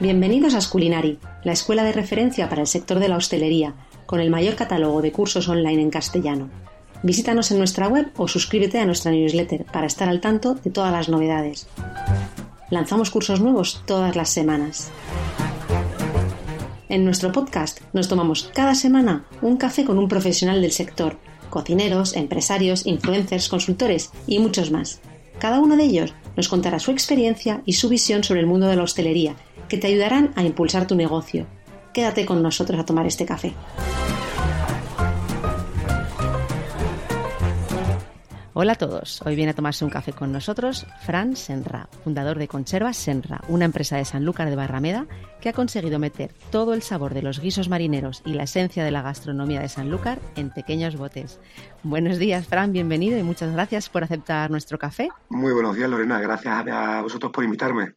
Bienvenidos a Sculinari, la escuela de referencia para el sector de la hostelería, con el mayor catálogo de cursos online en castellano. Visítanos en nuestra web o suscríbete a nuestra newsletter para estar al tanto de todas las novedades. Lanzamos cursos nuevos todas las semanas. En nuestro podcast nos tomamos cada semana un café con un profesional del sector, cocineros, empresarios, influencers, consultores y muchos más. Cada uno de ellos nos contará su experiencia y su visión sobre el mundo de la hostelería, que te ayudarán a impulsar tu negocio. Quédate con nosotros a tomar este café. Hola a todos, hoy viene a tomarse un café con nosotros Fran Senra, fundador de Conservas Senra, una empresa de Sanlúcar de Barrameda que ha conseguido meter todo el sabor de los guisos marineros y la esencia de la gastronomía de Sanlúcar en pequeños botes. Buenos días, Fran, bienvenido y muchas gracias por aceptar nuestro café. Muy buenos días, Lorena, gracias a vosotros por invitarme.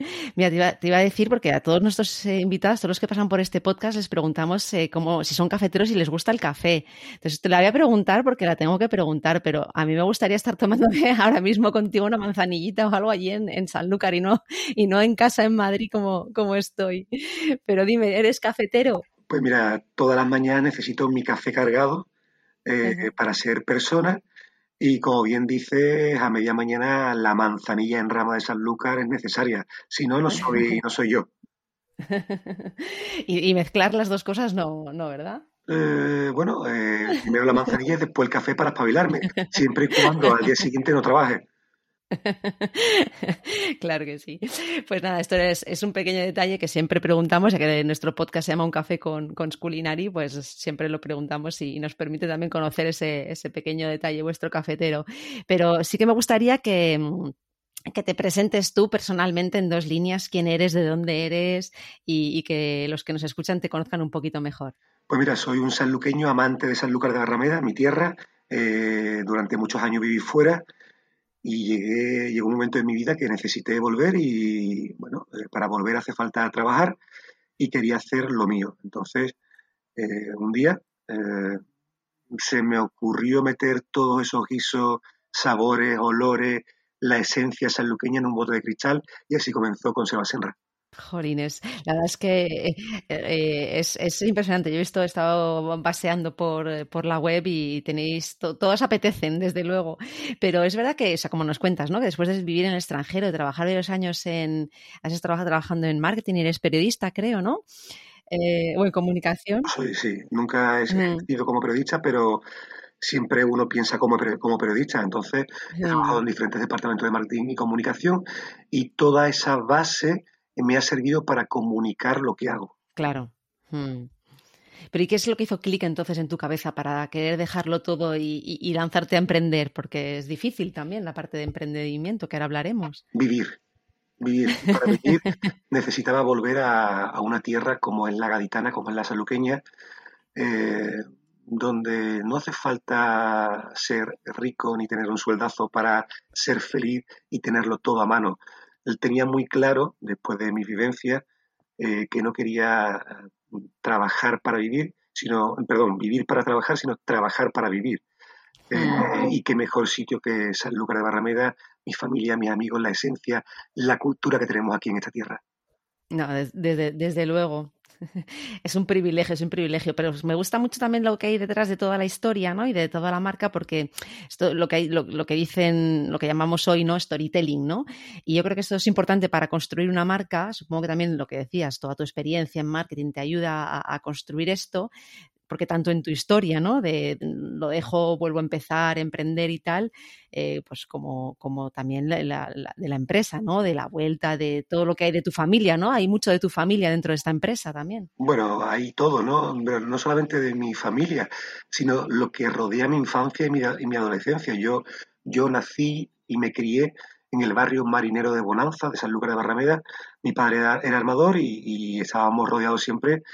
Mira, te iba, a decir, porque a todos nuestros eh, invitados, todos los que pasan por este podcast, les preguntamos eh, si son cafeteros y les gusta el café. Entonces te la voy a preguntar porque la tengo que preguntar, pero a mí me gustaría estar tomando ahora mismo contigo una manzanillita o algo allí en, en Sanlúcar y no, y no en casa en Madrid como, como estoy. Pero dime, ¿eres cafetero? Pues mira, todas las mañanas necesito mi café cargado eh, para ser persona y como bien dices, a media mañana la manzanilla en rama de Sanlúcar es necesaria. Si no, no soy, no soy yo. y, mezclar las dos cosas no, no ¿verdad? Eh, bueno, eh, primero la manzanilla y después el café para espabilarme, siempre y cuando al día siguiente no trabaje. claro que sí. Pues nada, esto es, un pequeño detalle que siempre preguntamos, ya que nuestro podcast se llama Un café con, con Sculinari, pues siempre lo preguntamos y nos permite también conocer ese, ese pequeño detalle, vuestro cafetero. Pero sí que me gustaría que, que te presentes tú personalmente en dos líneas, quién eres, de dónde eres y, que los que nos escuchan te conozcan un poquito mejor. Pues mira, soy un sanluqueño amante de Sanlúcar de Barrameda, mi tierra. Eh, durante muchos años viví fuera y llegué, llegó un momento en mi vida que necesité volver y bueno, eh, para volver hace falta trabajar y quería hacer lo mío. Entonces, eh, un día eh, se me ocurrió meter todos esos guisos, sabores, olores, la esencia sanluqueña en un bote de cristal y así comenzó con. Jolines, la verdad es que eh, eh, es, impresionante. Yo he visto, he estado paseando por, por la web y tenéis, todos apetecen, desde luego. Pero es verdad que, o sea, como nos cuentas, ¿no? Que después de vivir en el extranjero, de trabajar varios años en, has estado trabajando en marketing y eres periodista, creo, ¿no? Eh, o en comunicación. Sí, sí, nunca he sido como periodista, pero siempre uno piensa como, como periodista. Entonces, he trabajado en diferentes departamentos de marketing y comunicación y toda esa base me ha servido para comunicar lo que hago. Claro. Hmm. Pero ¿y qué es lo que hizo clic entonces en tu cabeza para querer dejarlo todo y, lanzarte a emprender? Porque es difícil también la parte de emprendimiento, que ahora hablaremos. Vivir. Vivir. Para vivir necesitaba volver a, una tierra como es la gaditana, como es la saluqueña, eh, donde no hace falta ser rico ni tener un sueldazo para ser feliz y tenerlo todo a mano él tenía muy claro, después de mi vivencia, eh, que no quería eh, trabajar para vivir, sino, perdón, vivir para trabajar, sino trabajar para vivir. Eh, mm. y qué mejor sitio que Sanlúcar de Barrameda, mi familia, mis amigos, la esencia, la cultura que tenemos aquí en esta tierra. No, desde, desde luego. es un privilegio, es un privilegio, pero me gusta mucho también lo que hay detrás de toda la historia, ¿no? Y de toda la marca, porque esto lo que hay, lo, que dicen, lo que llamamos hoy, ¿no? Storytelling, ¿no? Y yo creo que esto es importante para construir una marca. Supongo que también lo que decías, toda tu experiencia en marketing te ayuda a construir esto porque tanto en tu historia, ¿no? De lo dejo, vuelvo a empezar, emprender y tal, eh, pues como, como también de la empresa, ¿no? De la vuelta, de todo lo que hay de tu familia, ¿no? Hay mucho de tu familia dentro de esta empresa también. Bueno, hay todo, ¿no? No solamente de mi familia, sino lo que rodea mi infancia y mi, y mi adolescencia. Yo, yo nací y me crié en el barrio marinero de Bonanza, de San Lucas de Barrameda. Mi padre era, armador y estábamos rodeados siempre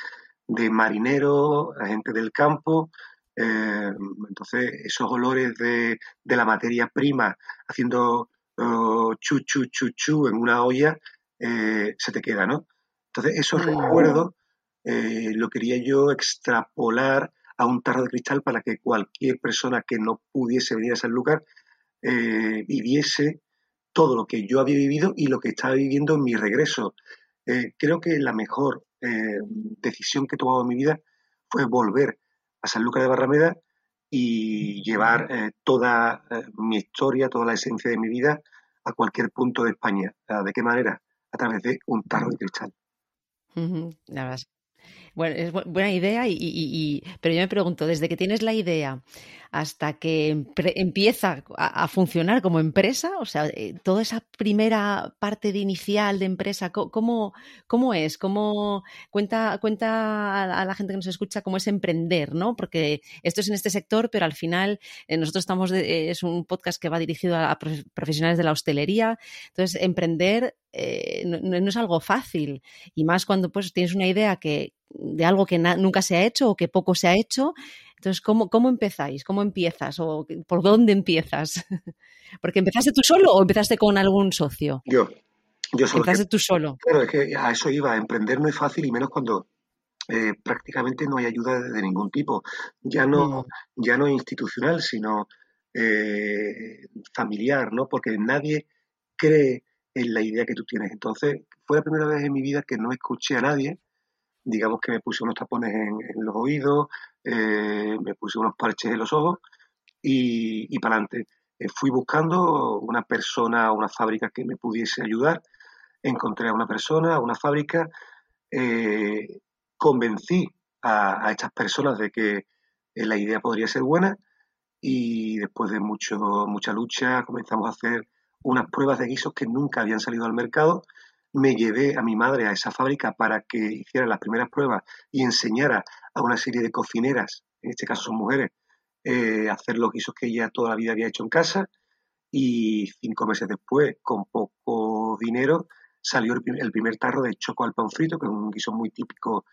de marineros, gente del campo. Eh, entonces, esos olores de, la materia prima haciendo oh, chu, chu, chu, chu en una olla, eh, se te queda, ¿no? Entonces, esos recuerdos eh, lo quería yo extrapolar a un tarro de cristal para que cualquier persona que no pudiese venir a ese lugar viviese todo lo que yo había vivido y lo que estaba viviendo en mi regreso. Creo que la mejor eh, decisión que he tomado en mi vida fue volver a San Lucas de Barrameda y llevar eh, toda mi historia, toda la esencia de mi vida a cualquier punto de España. ¿De qué manera? A través de un tarro de cristal. Bueno, es buena idea, y, pero yo me pregunto, desde que tienes la idea hasta que empieza a, funcionar como empresa, o sea, eh, toda esa primera parte de inicial de empresa, ¿cómo, cómo es? ¿Cómo cuenta, cuenta a, la gente que nos escucha cómo es emprender, ¿no? Porque esto es en este sector, pero al final eh, nosotros estamos, es un podcast que va dirigido a, profesionales de la hostelería, entonces emprender eh, no, es algo fácil y más cuando pues tienes una idea que de algo que nunca se ha hecho o que poco se ha hecho. Entonces, ¿cómo, ¿cómo empezáis? ¿Cómo empiezas? ¿O por dónde empiezas? Porque empezaste tú solo o empezaste con algún socio? Yo, yo solo. Empezaste tú solo. Claro, es que a eso iba. Emprender no es fácil y menos cuando eh, prácticamente no hay ayuda de, ningún tipo. Ya no, ya no institucional, sino eh, familiar, ¿no? Porque nadie cree en la idea que tú tienes. Entonces, fue la primera vez en mi vida que no escuché a nadie digamos que me puse unos tapones en, los oídos, eh, me puse unos parches en los ojos y, para adelante. Eh, fui buscando una persona, una fábrica que me pudiese ayudar, encontré a una persona, a una fábrica, eh, convencí a, estas personas de que la idea podría ser buena y después de mucho, mucha lucha comenzamos a hacer unas pruebas de guisos que nunca habían salido al mercado me llevé a mi madre a esa fábrica para que hiciera las primeras pruebas y enseñara a una serie de cocineras, en este caso son mujeres, eh, hacer los guisos que ella toda la vida había hecho en casa. Y cinco meses después, con poco dinero, salió el, primer tarro de choco al pan frito, que es un guiso muy típico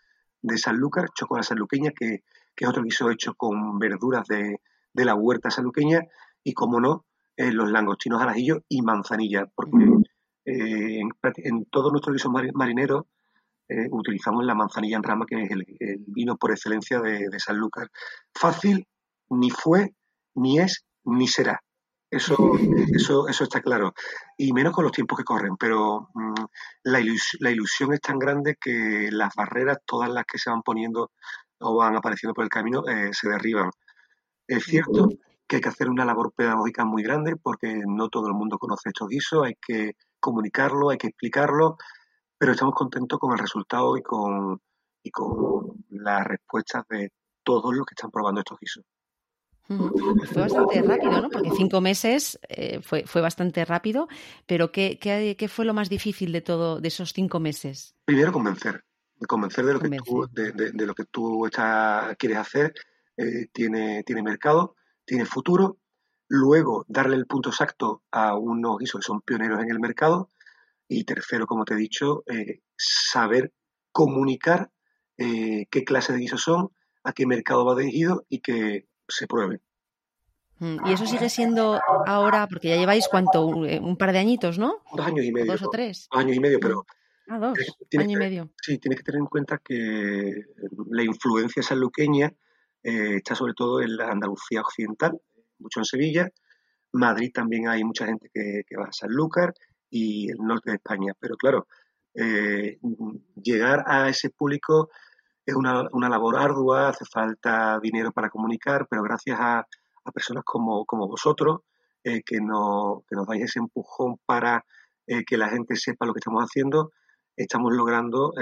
de Sanlúcar, choco a la sanluqueña, que, es otro guiso hecho con verduras de, la huerta sanluqueña, y como no, eh, los langostinos al y manzanilla, porque eh, en, todos nuestros guisos marineros eh, utilizamos la manzanilla en rama, que es el, vino por excelencia de, San Sanlúcar. Fácil ni fue, ni es, ni será. Eso, eso, eso está claro. Y menos con los tiempos que corren. Pero mm, la, ilusión es tan grande que las barreras, todas las que se van poniendo o van apareciendo por el camino, eh, se derriban. Es cierto que hay que hacer una labor pedagógica muy grande porque no todo el mundo conoce estos guisos, hay que comunicarlo, hay que explicarlo, pero estamos contentos con el resultado y con, y con las respuestas de todos los que están probando estos guisos. Fue bastante rápido, ¿no? Porque cinco meses eh, fue, fue bastante rápido, pero ¿qué, ¿qué, fue lo más difícil de todo de esos cinco meses? Primero convencer, convencer de lo que tú, de, lo que tú quieres hacer, eh, tiene, tiene mercado, tiene futuro Luego, darle el punto exacto a unos guisos que son pioneros en el mercado. Y tercero, como te he dicho, eh, saber comunicar eh, qué clase de guisos son, a qué mercado va dirigido y que se prueben. Mm, y eso sigue siendo ahora, porque ya lleváis cuánto, un, eh, par de añitos, ¿no? Dos años y medio. dos o tres. Dos años y medio, pero. Ah, dos. Año y medio. Sí, tienes que tener en cuenta que la influencia sanluqueña está sobre todo en la Andalucía occidental, mucho en Sevilla. Madrid también hay mucha gente que, va a Sanlúcar y el norte de España. Pero claro, eh, llegar a ese público es una, labor ardua, hace falta dinero para comunicar, pero gracias a, personas como, vosotros, eh, que, no, que nos dais ese empujón para eh, que la gente sepa lo que estamos haciendo, estamos logrando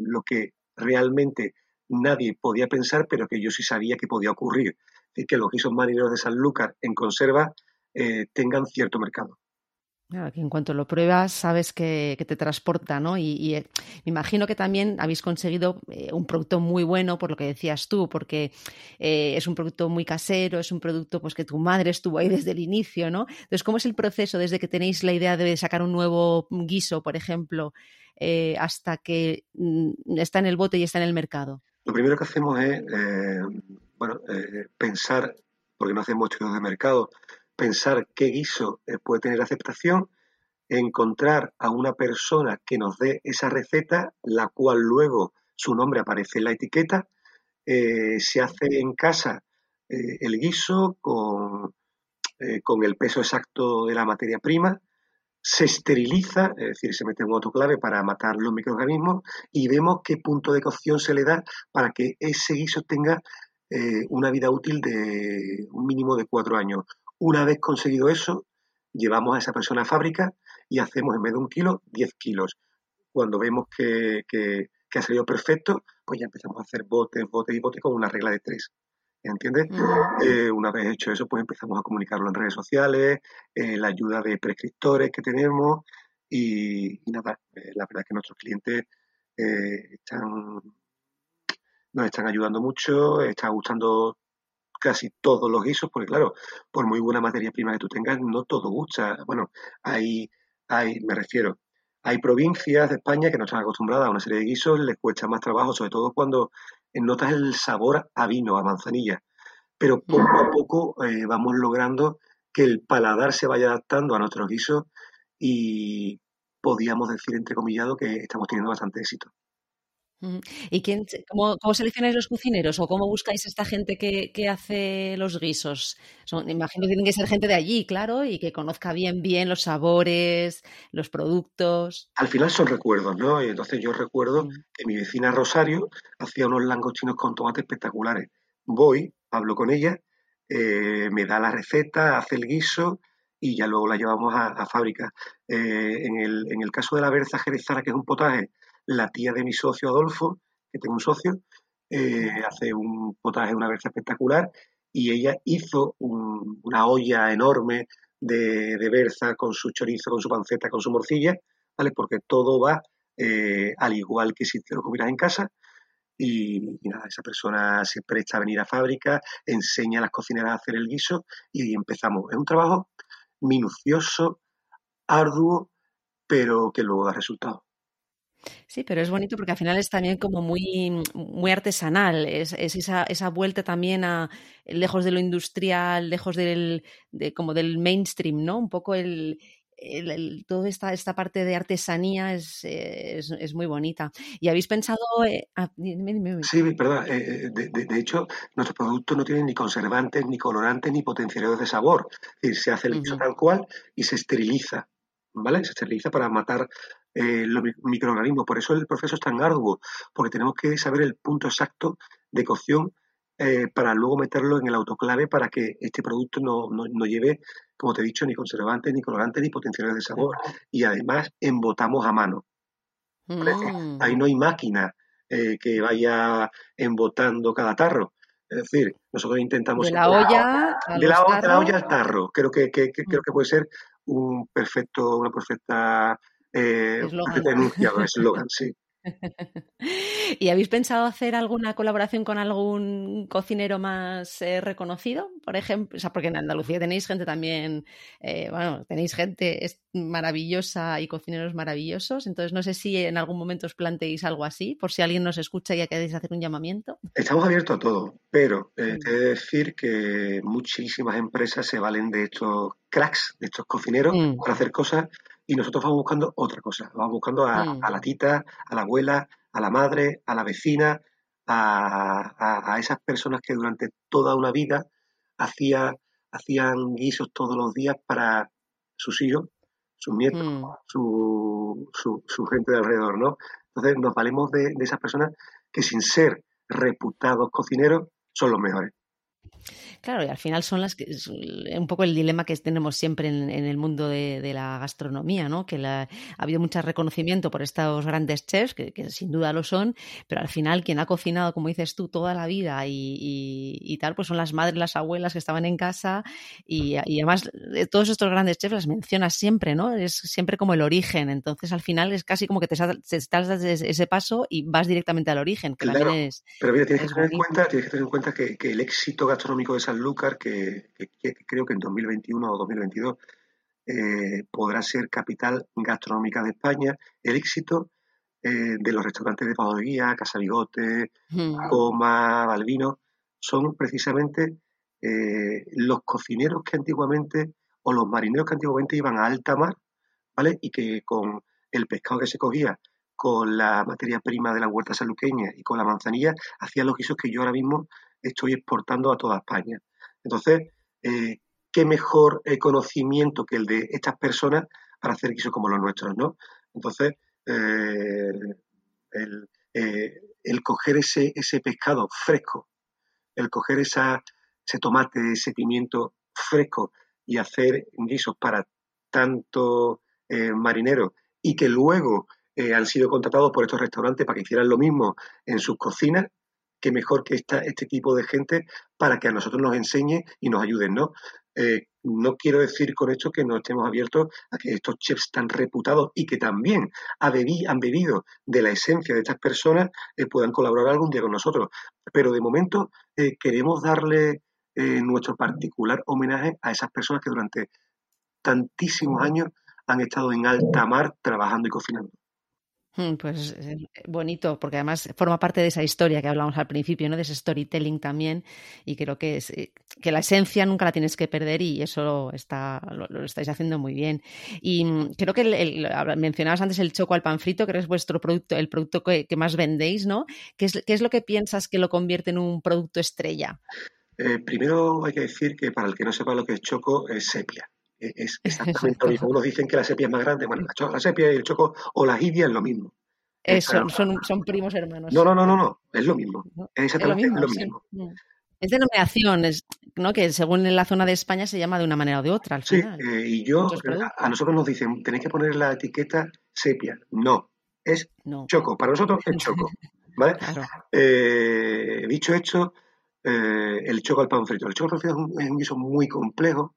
lo que realmente nadie podía pensar, pero que yo sí sabía que podía ocurrir y que los guisos marineros de Sanlúcar en conserva eh, tengan cierto mercado. Claro, que en cuanto lo pruebas sabes que, te transporta, ¿no? Y, eh, me imagino que también habéis conseguido eh, un producto muy bueno, por lo que decías tú, porque es un producto muy casero, es un producto pues que tu madre estuvo ahí desde el inicio, ¿no? Entonces, ¿cómo es el proceso desde que tenéis la idea de sacar un nuevo guiso, por ejemplo, hasta que mm, está en el bote y está en el mercado? Lo primero que hacemos es bueno, eh, pensar, porque no hacemos estudios de mercado, pensar qué guiso eh, puede tener aceptación, encontrar a una persona que nos dé esa receta, la cual luego su nombre aparece en la etiqueta, eh, se hace en casa el guiso con, con, el peso exacto de la materia prima, se esteriliza, es decir, se mete un autoclave para matar los microorganismos y vemos qué punto de cocción se le da para que ese guiso tenga eh, una vida útil de un mínimo de cuatro años. Una vez conseguido eso, llevamos a esa persona a fábrica y hacemos en vez de un kilo, 10 kilos. Cuando vemos que, ha salido perfecto, pues ya empezamos a hacer botes, botes y botes con una regla de tres. ¿Entiendes? Eh, una vez hecho eso, pues empezamos a comunicarlo en redes sociales, eh, la ayuda de prescriptores que tenemos y, nada, eh, la verdad es que nuestros clientes están, nos están ayudando mucho, están gustando casi todos los guisos, porque claro, por muy buena materia prima que tú tengas, no todo gusta. Bueno, hay, hay, me refiero, hay provincias de España que no están acostumbradas a una serie de guisos, les cuesta más trabajo, sobre todo cuando notas el sabor a vino, a manzanilla. Pero poco a poco eh, vamos logrando que el paladar se vaya adaptando a nuestros guisos y podíamos decir, entrecomillado, que estamos teniendo bastante éxito. ¿Y quién, cómo, seleccionáis los cocineros o cómo buscáis a esta gente que, hace los guisos? imagino que tienen que ser gente de allí, claro, y que conozca bien, bien los sabores, los productos. Al final son recuerdos, ¿no? Y entonces yo recuerdo que mi vecina Rosario hacía unos langostinos con tomate espectaculares. Voy, hablo con ella, eh, me da la receta, hace el guiso y ya luego la llevamos a, fábrica. Eh, en, el, en el caso de la berza jerezana, que es un potaje, la tía de mi socio Adolfo, que tengo un socio, eh, hace un potaje, una vez espectacular, y ella hizo una olla enorme de, berza con su chorizo, con su panceta, con su morcilla, ¿vale? Porque todo va eh, al igual que si te lo comieras en casa. Y, nada, esa persona se presta a venir a fábrica, enseña a las cocineras a hacer el guiso y empezamos. Es un trabajo minucioso, arduo, pero que luego da resultados. Sí, pero es bonito porque al final es también como muy, muy artesanal, es, esa, esa, vuelta también a lejos de lo industrial, lejos del, de, como del mainstream, ¿no? Un poco el, toda esta, esta parte de artesanía es, es, muy bonita. ¿Y habéis pensado...? Eh, ah, sí, perdón. Eh, eh, de, hecho, nuestro producto no tiene ni conservantes, ni colorantes, ni potenciadores de sabor. se hace el tal cual y se esteriliza. ¿Vale? Se esteriliza para matar eh, los microorganismos. Por eso el proceso es tan arduo, porque tenemos que saber el punto exacto de cocción eh, para luego meterlo en el autoclave para que este producto no, no, lleve, como te he dicho, ni conservantes, ni colorantes, ni potenciadores de sabor. Y además embotamos a mano. Mm. Ahí no hay máquina eh, que vaya embotando cada tarro. Es decir, nosotros intentamos... De la olla, de la, olla al tarro. Creo que, que, que creo mm. que puede ser un perfecto, una perfecta eh, eslogan, sí. ¿Y habéis pensado hacer alguna colaboración con algún cocinero más eh, reconocido? Por ejemplo, o sea, porque en Andalucía tenéis gente también, eh, bueno, tenéis gente maravillosa y cocineros maravillosos. Entonces, no sé si en algún momento os planteéis algo así, por si alguien nos escucha y queréis hacer un llamamiento. Estamos abiertos a todo, pero eh, mm. he de decir que muchísimas empresas se valen de estos cracks, de estos cocineros, mm. para hacer cosas y nosotros vamos buscando otra cosa. Vamos buscando a, mm. la tita, a la abuela, a la madre, a la vecina, a, esas personas que durante toda una vida hacía, hacían guisos todos los días para sus hijos, sus nietos, mm. su, su, gente de alrededor, ¿no? Entonces nos valemos de esas personas que sin ser reputados cocineros son los mejores. Claro, y al final son las que un poco el dilema que tenemos siempre en, el mundo de, la gastronomía, ¿no? Que ha habido mucho reconocimiento por estos grandes chefs, que, sin duda lo son, pero al final quien ha cocinado, como dices tú, toda la vida y, tal, pues son las madres, las abuelas que estaban en casa y, además todos estos grandes chefs las mencionas siempre, ¿no? Es siempre como el origen, entonces al final es casi como que te, estás ese paso y vas directamente al origen, que claro, es, pero mira, tienes, que tener, en cuenta, tienes que tener en cuenta que, que el éxito gastronómico de Sanlúcar, que, creo que en 2021 o 2022 eh, podrá ser capital gastronómica de España, el éxito eh, de los restaurantes de Padoguía, Casa Bigote, Coma, Balbino, son precisamente eh, los cocineros que antiguamente, o los marineros que antiguamente iban a alta mar, ¿vale? Y que con el pescado que se cogía, con la materia prima de la huerta saluqueña y con la manzanilla, hacían los guisos que yo ahora mismo estoy exportando a toda España. Entonces, eh, ¿qué mejor eh, conocimiento que el de estas personas para hacer guisos como los nuestros, ¿no? Entonces, eh, el, coger ese, ese pescado fresco, el coger esa, ese tomate, ese pimiento fresco y hacer guisos para tanto eh, marineros y que luego han sido contratados por estos restaurantes para que hicieran lo mismo en sus cocinas, que mejor que esta, este tipo de gente para que a nosotros nos enseñe y nos ayuden, ¿no? Eh, no quiero decir con esto que no estemos abiertos a que estos chefs tan reputados y que también han bebido de la esencia de estas personas eh, puedan colaborar algún día con nosotros. Pero de momento eh, queremos darle nuestro particular homenaje a esas personas que durante tantísimos años han estado en alta mar trabajando y cocinando. Mm, pues eh, bonito, porque además forma parte de esa historia que hablamos al principio, ¿no? De ese storytelling también, y creo que es eh, que la esencia nunca la tienes que perder y eso está, lo, estáis haciendo muy bien. Y mm, creo que mencionabas antes el choco al pan frito, que es vuestro producto, el producto que, más vendéis, ¿no? ¿Qué es, ¿Qué es, lo que piensas que lo convierte en un producto estrella? Eh, primero hay que decir que para el que no sepa lo que es choco, es sepia. Es exactamente lo mismo. Unos dicen que la sepia es más grande. Bueno, la, sepia y el choco o la jibia es lo mismo. son, primos hermanos. No, no, no, no, no. Es lo mismo. Es exactamente lo mismo. Es denominación, es, ¿no? que según la zona de España se llama de una manera o de otra. Al final. Sí, eh, y yo, a, nosotros nos dicen, tenéis que poner la etiqueta sepia. No, es choco. Para nosotros es choco. ¿Vale? Eh, dicho esto, eh, el choco al pan frito. El choco al pan frito es un guiso muy complejo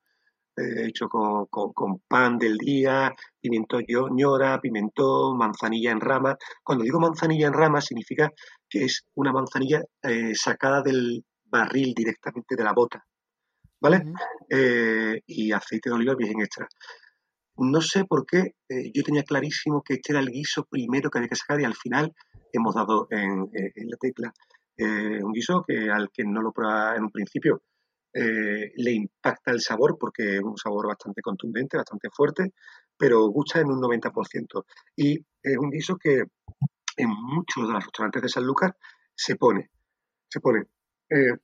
eh, hecho con, con, pan del día, pimiento ñora, pimentón, manzanilla en rama. Cuando digo manzanilla en rama significa que es una manzanilla eh, sacada del barril directamente de la bota, ¿vale? Eh, y aceite de oliva bien extra. No sé por qué, yo tenía clarísimo que este era el guiso primero que había que sacar y al final hemos dado en, en la tecla un guiso que al que no lo prueba en un principio eh, le impacta el sabor porque es un sabor bastante contundente, bastante fuerte, pero gusta en un 90%. Y es un guiso que en muchos de los restaurantes de San Lucas se pone. Se pone. Eh,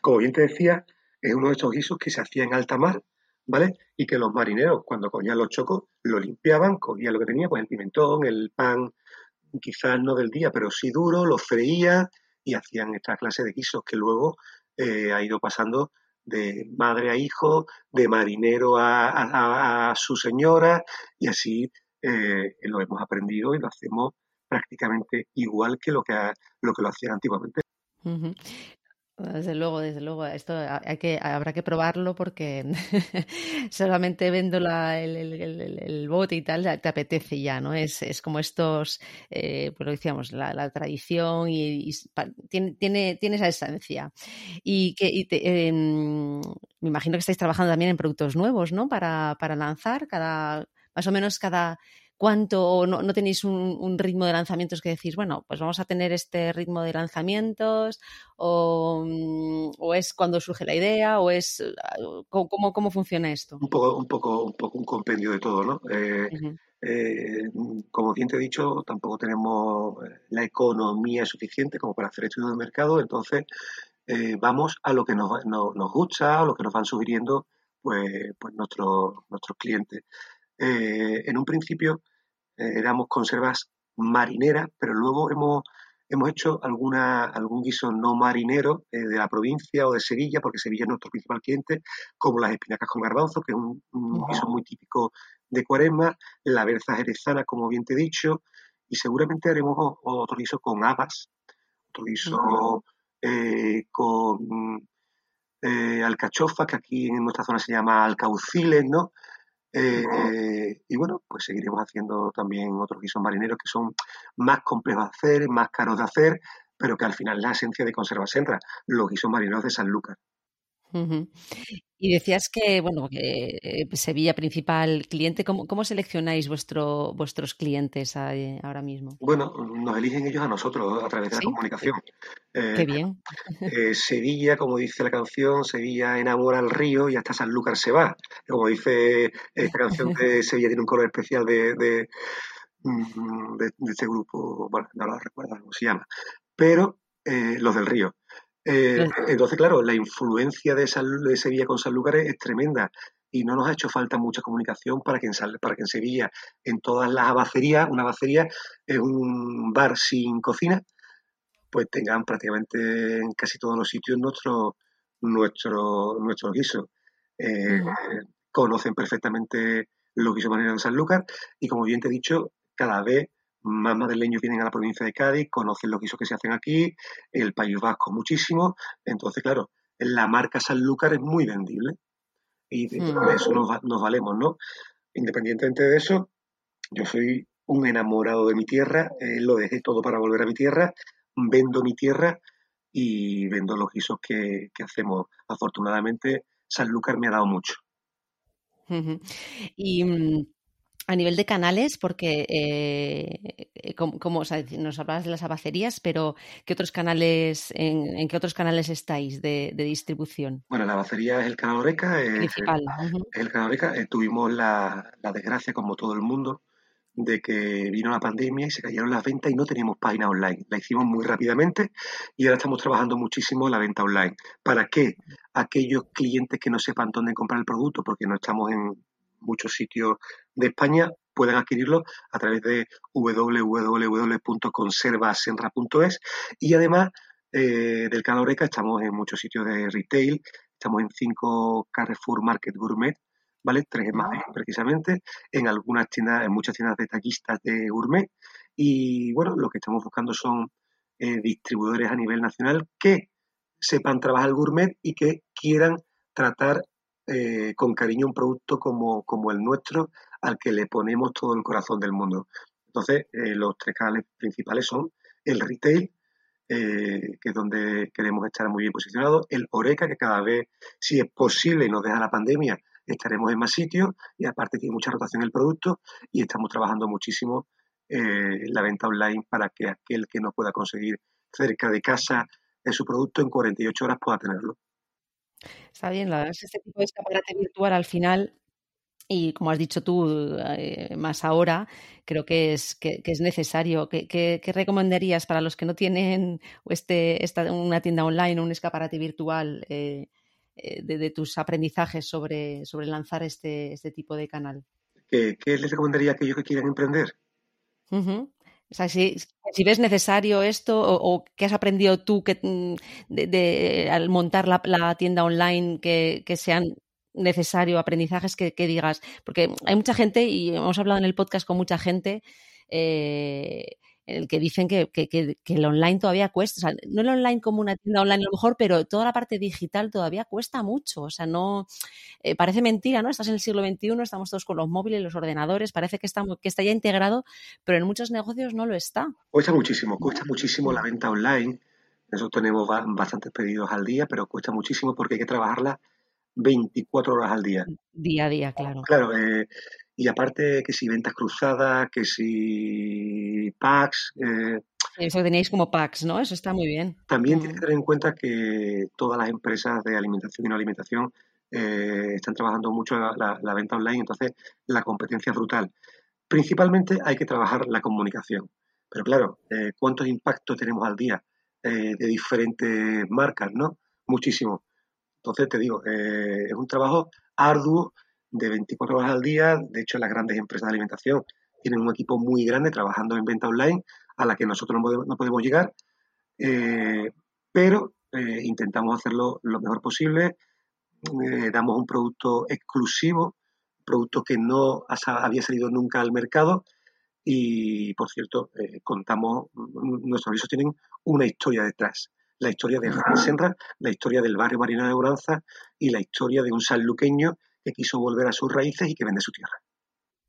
como bien te decía, es uno de estos guisos que se hacía en alta mar, ¿vale? Y que los marineros, cuando cogían los chocos, lo limpiaban, cogían lo que tenía, pues el pimentón, el pan, quizás no del día, pero sí duro, lo freían y hacían esta clase de guisos que luego eh, ha ido pasando de madre a hijo, de marinero a, su señora, y así eh, lo hemos aprendido y lo hacemos prácticamente igual que lo que, lo, que lo hacían antiguamente. Desde luego, desde luego. Esto hay que, habrá que probarlo porque solamente viendo la, el, el, bote y tal te apetece ya, ¿no? Es, es como estos, eh, pues lo decíamos, la, tradición y, tiene, tiene, tiene, esa esencia. Y que em, me imagino que estáis trabajando también en productos nuevos, ¿no? Para, para lanzar cada, más o menos cada, cuánto, o no, tenéis un, ritmo de lanzamientos que decís, bueno, pues vamos a tener este ritmo de lanzamientos, o, mm, es cuando surge la idea, o es ah, cómo, cómo funciona esto. Un poco, un poco, un poco un compendio de todo, ¿no? Eh, eh, como bien te he dicho, tampoco tenemos eh, la economía suficiente como para hacer estudios de mercado, entonces vamos a lo que nos, nos, gusta, a lo que nos van sugiriendo pues, pues nuestros, nuestros clientes. en un principio eh, éramos conservas marineras, pero luego hemos, hemos hecho alguna, algún guiso no marinero eh, de la provincia o de Sevilla, porque Sevilla es nuestro principal cliente, como las espinacas con garbanzo, que es un, guiso muy típico de cuaresma, la berza jerezana, como bien te he dicho, y seguramente haremos otro guiso con habas, otro guiso eh, con alcachofa, que aquí en nuestra zona se llama alcauciles, ¿no? Eh, y bueno, pues seguiremos haciendo también otros guisos marineros que son más complejos de hacer, más caros de hacer, pero que al final la esencia de Conserva Senra, los guisos marineros de Y decías que, bueno, que eh, Sevilla principal cliente, ¿cómo, cómo seleccionáis vuestro, vuestros clientes ahora mismo? Bueno, nos eligen ellos a nosotros a través de la comunicación. Eh, Qué bien. Eh, Sevilla, como dice la canción, Sevilla enamora al río y hasta San Lucas se va. Como dice esta canción de Sevilla tiene un color especial de, de, mm, de, este grupo, bueno, no lo recuerdo cómo se llama, pero los del río. Eh, entonces, claro, la influencia de, Sevilla con San Lucas es tremenda. y no nos ha hecho falta mucha comunicación para que en, para que en Sevilla, en todas las abacerías, una abacería es un bar sin cocina, pues tengan prácticamente en casi todos los sitios nuestro, nuestro, nuestro guiso. Eh, conocen perfectamente los guisos marineros de Sanlúcar y como bien te he dicho, cada vez más madrileños vienen a la provincia de Cádiz, conocen los guisos que se hacen aquí, el País Vasco muchísimo, entonces claro, la marca Sanlúcar es muy vendible y de, mm. eso nos, valemos, ¿no? Independientemente de eso, yo soy un enamorado de mi tierra, eh, lo dejé todo para volver a mi tierra, vendo mi tierra y vendo los guisos que, hacemos. Afortunadamente, Sanlúcar me ha dado mucho. Y mm, a nivel de canales, porque eh, eh, como, nos hablabas de las abacerías, pero ¿qué otros canales, en, qué otros canales estáis de, distribución? Bueno, la abacería es el canal Oreca. Principal. el canal Oreca. Eh, tuvimos la, desgracia, como todo el mundo, de que vino la pandemia y se cayeron las ventas y no teníamos página online. La hicimos muy rápidamente y ahora estamos trabajando muchísimo la venta online. ¿Para qué? Aquellos clientes que no sepan dónde comprar el producto, porque no estamos en muchos sitios de España pueden adquirirlo a través de www.conservasenra.es y además eh, del canal Oreca estamos en muchos sitios de retail, estamos en cinco Carrefour Market Gourmet, ¿vale? Tres en Madrid precisamente, en algunas tiendas, en muchas tiendas de taquistas de gourmet. Y bueno, lo que estamos buscando son eh, distribuidores a nivel nacional que sepan trabajar el gourmet y que quieran tratar eh, con cariño un producto como, como, el nuestro al que le ponemos todo el corazón del mundo. Entonces, eh, los tres canales principales son el retail, eh, que es donde queremos estar muy bien posicionados, el Oreca, que cada vez, si es posible y nos deja la pandemia, estaremos en más sitios y aparte tiene mucha rotación el producto y estamos trabajando muchísimo la venta online para que aquel que no pueda conseguir cerca de casa su producto en 48 horas pueda tenerlo. Está bien, la verdad es que este tipo de escaparate virtual al final, y como has dicho tú eh, más ahora, creo que es, que, es necesario. ¿Qué, qué, recomendarías para los que no tienen este, esta, una tienda online o un escaparate virtual eh, eh, de, tus aprendizajes sobre, sobre lanzar este, este tipo de canal? ¿Qué, les recomendaría a aquellos que quieran emprender? O sea, si, ves necesario esto o, qué has aprendido tú que, mm, de, al montar la, tienda online que, sean necesarios aprendizajes que, digas, porque hay mucha gente y hemos hablado en el podcast con mucha gente eh, el que dicen que, el online todavía cuesta, o sea, no el online como una tienda online a lo mejor, pero toda la parte digital todavía cuesta mucho, o sea, no, eh, parece mentira, ¿no? Estás en el siglo XXI, estamos todos con los móviles, los ordenadores, parece que está, que está ya integrado, pero en muchos negocios no lo está. Cuesta muchísimo, cuesta muchísimo la venta online, nosotros tenemos bastantes pedidos al día, pero cuesta muchísimo porque hay que trabajarla 24 horas al día. Día a día, claro. Claro, eh, y aparte que si ventas cruzadas, que si packs. Eh, eso tenéis como packs, ¿no? Eso está muy bien. También tienes que tener en cuenta que todas las empresas de alimentación y no alimentación eh, están trabajando mucho la, venta online, entonces la competencia es brutal. Principalmente hay que trabajar la comunicación. Pero claro, eh, ¿cuántos impactos tenemos al día de diferentes marcas, no? Muchísimo. Entonces te digo, es un trabajo arduo de 24 horas al día. De hecho, las grandes empresas de alimentación tienen un equipo muy grande trabajando en venta online a la que nosotros no podemos, llegar, eh, pero eh, intentamos hacerlo lo mejor posible. Eh, damos un producto exclusivo, producto que no había salido nunca al mercado y, por cierto, contamos, nuestros avisos tienen una historia detrás. La historia de Senra, la historia del barrio Marina de Oranza y la historia de un sanluqueño que quiso volver a sus raíces y que vende su tierra.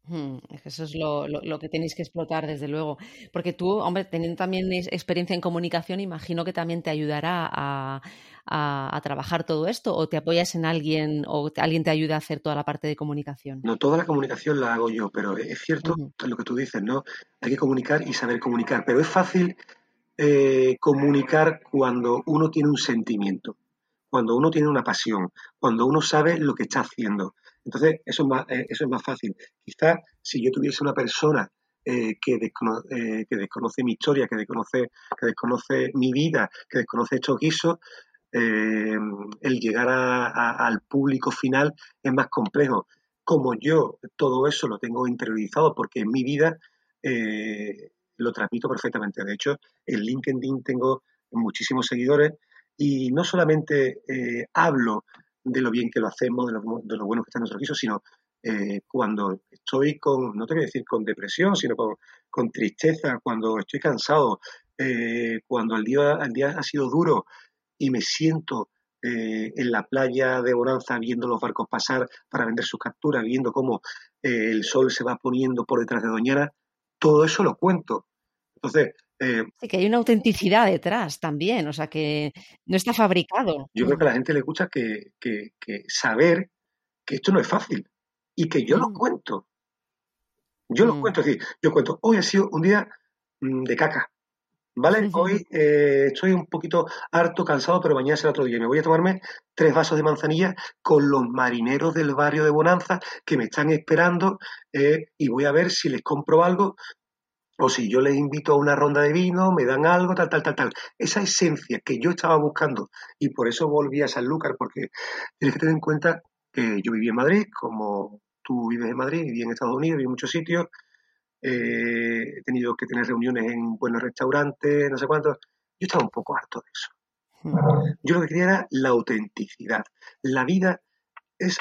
Hmm, eso es lo, que tenéis que explotar, desde luego. Porque tú, hombre, teniendo también experiencia en comunicación, imagino que también te ayudará a, trabajar todo esto, o te apoyas en alguien, o alguien te ayuda a hacer toda la parte de comunicación. No, toda la comunicación la hago yo, pero es cierto lo que tú dices, ¿no? Hay que comunicar y saber comunicar, pero es fácil eh, comunicar cuando uno tiene un sentimiento cuando uno tiene una pasión, cuando uno sabe lo que está haciendo. Entonces, eso es más, eh, eso es más fácil. Quizás si yo tuviese una persona eh, que, eh, que, desconoce mi historia, que desconoce, que desconoce mi vida, que desconoce estos guisos, el llegar al público final es más complejo. Como yo todo eso lo tengo interiorizado porque en mi vida lo transmito perfectamente. De hecho, en LinkedIn tengo muchísimos seguidores y no solamente eh, hablo de lo bien que lo hacemos, de lo, de lo bueno que está nuestro piso, sino cuando estoy con, no te voy a decir con depresión, sino con, tristeza, cuando estoy cansado, cuando el día, el día ha sido duro, y me siento eh, en la playa de Bonanza viendo los barcos pasar para vender sus capturas, viendo cómo eh, el sol se va poniendo por detrás de Doñana, todo eso lo cuento. Entonces... Eh, sí, que hay una autenticidad detrás también, o sea, que no está fabricado. Yo creo que a la gente le gusta que, saber que esto no es fácil y que yo lo mm. cuento. Yo lo mm. cuento, es decir, yo cuento, hoy ha sido un día mm, de caca, ¿Vale? Hoy eh, estoy un poquito harto, cansado, pero mañana será otro día. Me voy a tomarme tres vasos de manzanilla con los marineros del barrio de Bonanza que me están esperando eh, y voy a ver si les compro algo o si yo les invito a una ronda de vino, me dan algo, tal, tal, tal, tal. Esa esencia que yo estaba buscando y por eso volví a Sanlúcar, porque tienes que tener en cuenta que yo viví en Madrid, como tú vives en Madrid, viví en Estados Unidos, viví en muchos sitios, eh, he tenido que tener reuniones en buenos restaurantes, no sé cuántos. Yo estaba un poco harto de eso. Hmm. Yo lo que quería era la autenticidad. La vida es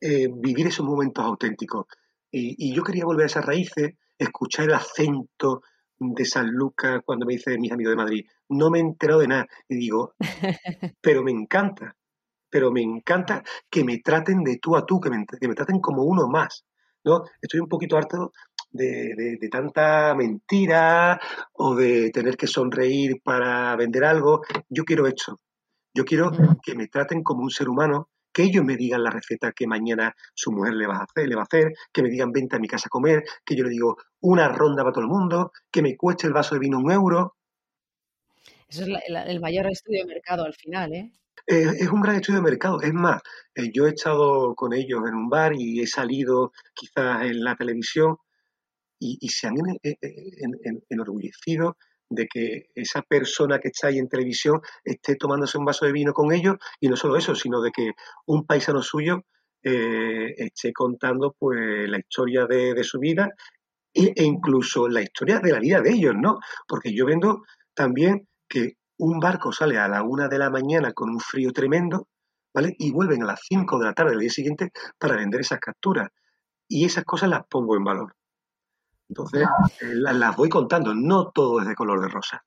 eh, vivir esos momentos auténticos. Y, yo quería volver a esas raíces, escuchar el acento de San Lucas cuando me dice mis amigos de Madrid. No me he enterado de nada. Y digo, pero me encanta. Pero me encanta que me traten de tú a tú, que me, que me traten como uno más. ¿no? Estoy un poquito harto de, tanta mentira o de tener que sonreír para vender algo. Yo quiero esto. Yo quiero que me traten como un ser humano, que ellos me digan la receta que mañana su mujer le va a hacer, le va a hacer, que me digan vente a mi casa a comer, que yo le digo una ronda para todo el mundo, que me cueste el vaso de vino un euro. Eso es el mayor estudio de mercado al final, ¿eh? es un gran estudio de mercado. Es más, eh, yo he estado con ellos en un bar y he salido quizás en la televisión y, se han eh, enorgullecido de que esa persona que está ahí en televisión esté tomándose un vaso de vino con ellos y no solo eso, sino de que un paisano suyo eh, esté contando pues la historia de, su vida e, incluso la historia de la vida de ellos, ¿no? Porque yo vendo también que un barco sale a la una de la mañana con un frío tremendo, ¿vale? Y vuelven a las cinco de la tarde del día siguiente para vender esas capturas. Y esas cosas las pongo en valor. Entonces, eh, las, voy contando, no todo es de color de rosa.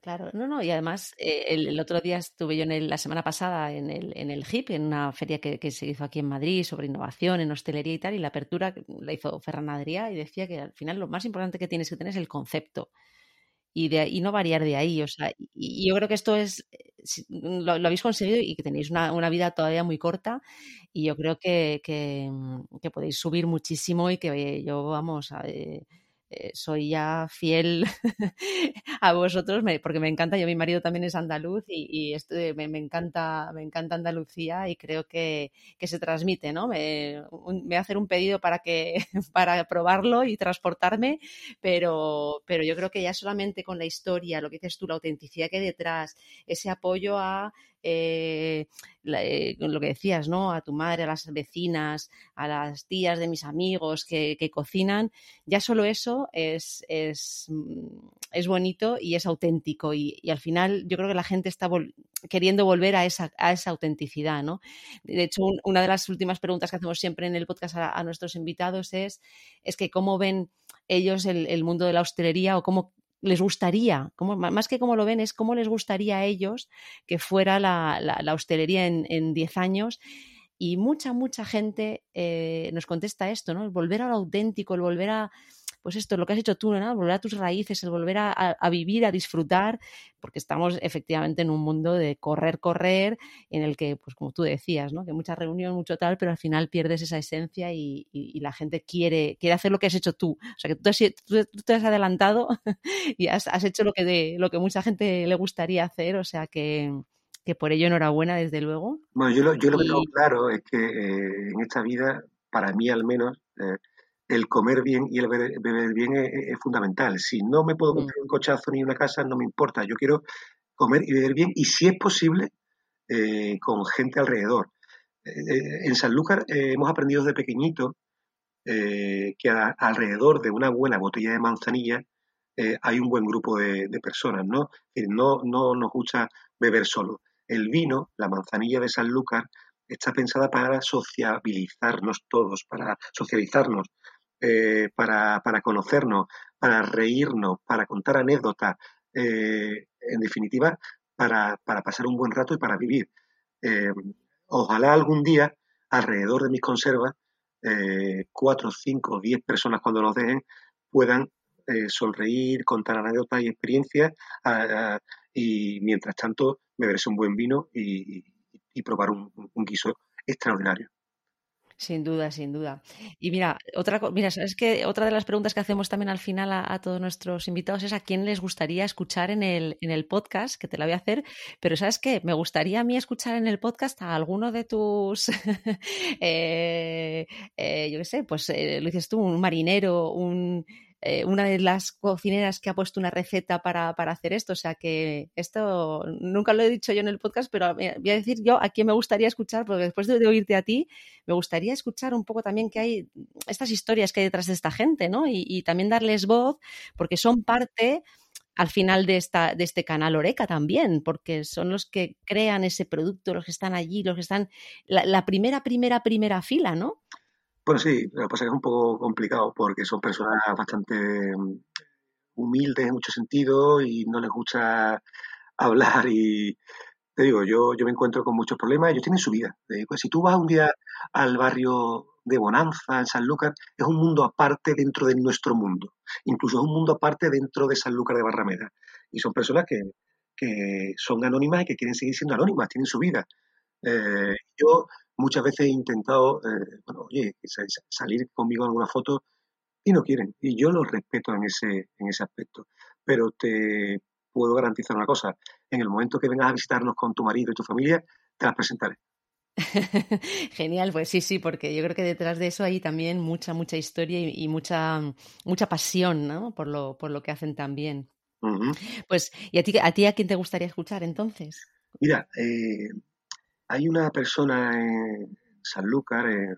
Claro, no, no, y además eh, el, otro día estuve yo en la semana pasada en el, en el HIP, en una feria que, se hizo aquí en Madrid sobre innovación en hostelería y tal, y la apertura la hizo Ferran y decía que al final lo más importante que tienes que tener es el concepto y, de, y no variar de ahí. O sea, y, yo creo que esto es, eh, lo, habéis conseguido y que tenéis una, una, vida todavía muy corta y yo creo que, que, mm, que podéis subir muchísimo y que yo, vamos, a, eh, soy ya fiel a vosotros, porque me encanta, yo mi marido también es andaluz y, esto, me, encanta, me encanta Andalucía y creo que, se transmite, ¿no? Me, voy a hacer un pedido para que para probarlo y transportarme, pero, pero yo creo que ya solamente con la historia, lo que dices tú, la autenticidad que hay detrás, ese apoyo a eh, eh, lo que decías, ¿no? A tu madre, a las vecinas, a las tías de mis amigos que, cocinan, ya solo eso es, es, mm, es bonito y es auténtico. Y, al final yo creo que la gente está queriendo volver a esa, a esa autenticidad, ¿no? De hecho, una de las últimas preguntas que hacemos siempre en el podcast a, nuestros invitados es, es que cómo ven ellos el, el, mundo de la hostelería o cómo les gustaría, más que cómo lo ven, es cómo les gustaría a ellos que fuera la, la, hostelería en 10 años. Y mucha, mucha gente eh, nos contesta esto, ¿no? El volver a lo auténtico, el volver a, pues esto, lo que has hecho tú, ¿no? Volver a tus raíces, el volver a, vivir, a disfrutar, porque estamos efectivamente en un mundo de correr, correr, en el que, pues como tú decías, ¿no? Que mucha reunión, mucho tal, pero al final pierdes esa esencia y, la gente quiere, quiere hacer lo que has hecho tú. O sea, que tú, te has adelantado y has, hecho lo que, de, lo que mucha gente le gustaría hacer, o sea que que por ello enhorabuena, desde luego. Bueno, yo lo, yo lo que tengo claro es que eh, en esta vida, para mí al menos, eh, el comer bien y el beber, bien es, fundamental. Si no me puedo comprar un cochazo ni una casa, no me importa. Yo quiero comer y beber bien y si es posible con gente alrededor. en Sanlúcar hemos aprendido desde pequeñito que alrededor de una buena botella de manzanilla hay un buen grupo de, personas, ¿no? no, no nos gusta beber solo. El vino, la manzanilla de Sanlúcar, está pensada para sociabilizarnos todos, para socializarnos, eh, para, conocernos, para reírnos, para contar anécdotas, eh, en definitiva, para, pasar un buen rato y para vivir. Eh, ojalá algún día, alrededor de mis conservas, cuatro, cinco, diez personas cuando nos dejen puedan sonreír, contar anécdotas y experiencias y mientras tanto beberse un buen vino y probar un, guiso extraordinario. Sin duda, sin duda. Y mira, otra, mira, sabes que otra de las preguntas que hacemos también al final a, todos nuestros invitados es a quién les gustaría escuchar en el, en el podcast, que te la voy a hacer, pero sabes qué, me gustaría a mí escuchar en el podcast a alguno de tus, eh, eh, yo qué sé, pues eh, lo dices tú, un marinero, un eh, una de las cocineras que ha puesto una receta para, hacer esto. O sea que esto nunca lo he dicho yo en el podcast, pero voy a decir yo a quién me gustaría escuchar, porque después de, oírte a ti, me gustaría escuchar un poco también que hay estas historias que hay detrás de esta gente, ¿no? Y, también darles voz, porque son parte al final de, esta, de este canal Oreca también, porque son los que crean ese producto, los que están allí, los que están, la primera, primera, primera fila, ¿no? Bueno, sí, lo que pasa es que es un poco complicado porque son personas bastante mm, humildes en muchos sentidos y no les gusta hablar y te digo, yo, yo me encuentro con muchos problemas, ellos tienen su vida. Pues si tú vas un día al barrio de Bonanza, en Sanlúcar, es un mundo aparte dentro de nuestro mundo. Incluso es un mundo aparte dentro de Sanlúcar de Barrameda. Y son personas que, que son anónimas y que quieren seguir siendo anónimas, tienen su vida. Eh, yo muchas veces he intentado, eh, bueno, oye, salir conmigo en alguna foto y no quieren. Y yo los respeto en ese, en ese aspecto. Pero te puedo garantizar una cosa, en el momento que vengas a visitarnos con tu marido y tu familia, te las presentaré. Genial, pues sí, sí, porque yo creo que detrás de eso hay también mucha, mucha historia y, mucha, mucha pasión, ¿no? Por lo, por lo que hacen también. Pues, ¿y a ti, a ti a quién te gustaría escuchar entonces? Mira, eh, hay una persona en Sanlúcar, en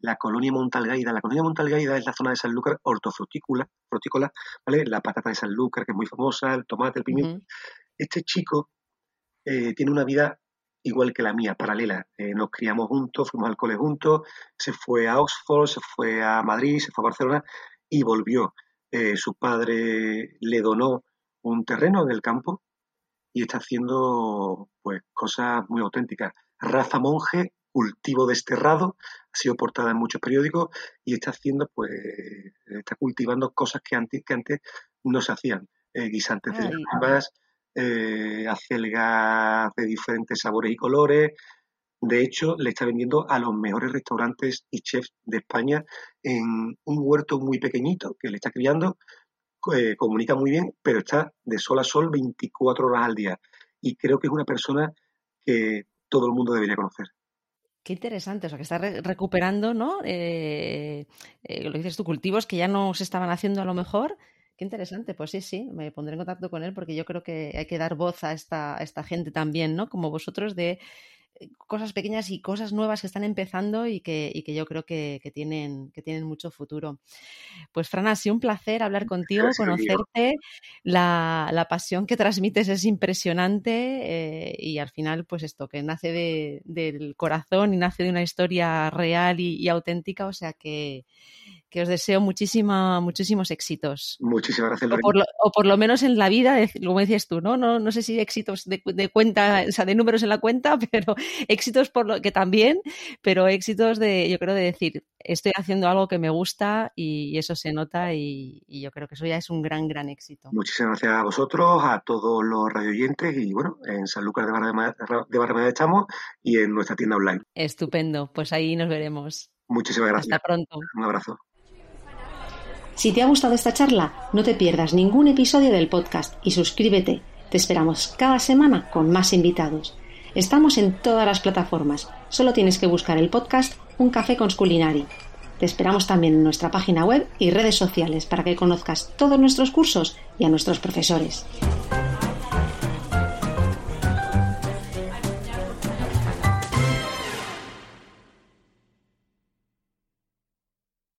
la colonia Montalgaida. La colonia Montalgaida es la zona de Sanlúcar hortofrutícola, frutícola, ¿vale? La patata de Sanlúcar, que es muy famosa, el tomate, el pimiento. Este chico eh, tiene una vida igual que la mía, paralela. Eh, nos criamos juntos, fuimos al cole juntos, se fue a Oxford, se fue a Madrid, se fue a Barcelona y volvió. Eh, su padre le donó un terreno en el campo y está haciendo pues cosas muy auténticas. Raza monje, cultivo desterrado, ha sido portada en muchos periódicos y está haciendo pues está cultivando cosas que antes que antes no se hacían, eh, guisantes de gambas, eh, acelgas de diferentes sabores y colores. De hecho, le está vendiendo a los mejores restaurantes y chefs de España en un huerto muy pequeñito que le está criando eh, comunica muy bien, pero está de sol a sol 24 horas al día. Y creo que es una persona que todo el mundo debería conocer. Qué interesante, o sea, que está recuperando, ¿no? Eh, eh, lo dices tú, cultivos que ya no se estaban haciendo a lo mejor. Qué interesante, pues sí, sí, me pondré en contacto con él porque yo creo que hay que dar voz a esta, a esta gente también, ¿no? Como vosotros, de cosas pequeñas y cosas nuevas que están empezando y que, yo creo que, tienen, que tienen mucho futuro. Pues Fran, ha sido un placer hablar contigo, conocerte. La, pasión que transmites es impresionante eh, y al final, pues esto, que nace del corazón y nace de una historia real y auténtica, o sea que que os deseo muchísima, muchísimos éxitos. Muchísimas gracias. O por, lo, o por, lo, menos en la vida, como decías tú, ¿no? No, no sé si éxitos de, cuenta, o sea, de números en la cuenta, pero éxitos por lo que también, pero éxitos de, yo creo, de decir, estoy haciendo algo que me gusta y, eso se nota y, yo creo que eso ya es un gran, gran éxito. Muchísimas gracias a vosotros, a todos los radioyentes y bueno, en San Lucas de Barrameda estamos y en nuestra tienda online. Estupendo, pues ahí nos veremos. Muchísimas gracias. Hasta pronto. Un abrazo. Si te ha gustado esta charla, no te pierdas ningún episodio del podcast y suscríbete. Te esperamos cada semana con más invitados. Estamos en todas las plataformas. Solo tienes que buscar el podcast Un café con Sculinari. Te esperamos también en nuestra página web y redes sociales para que conozcas todos nuestros cursos y a nuestros profesores.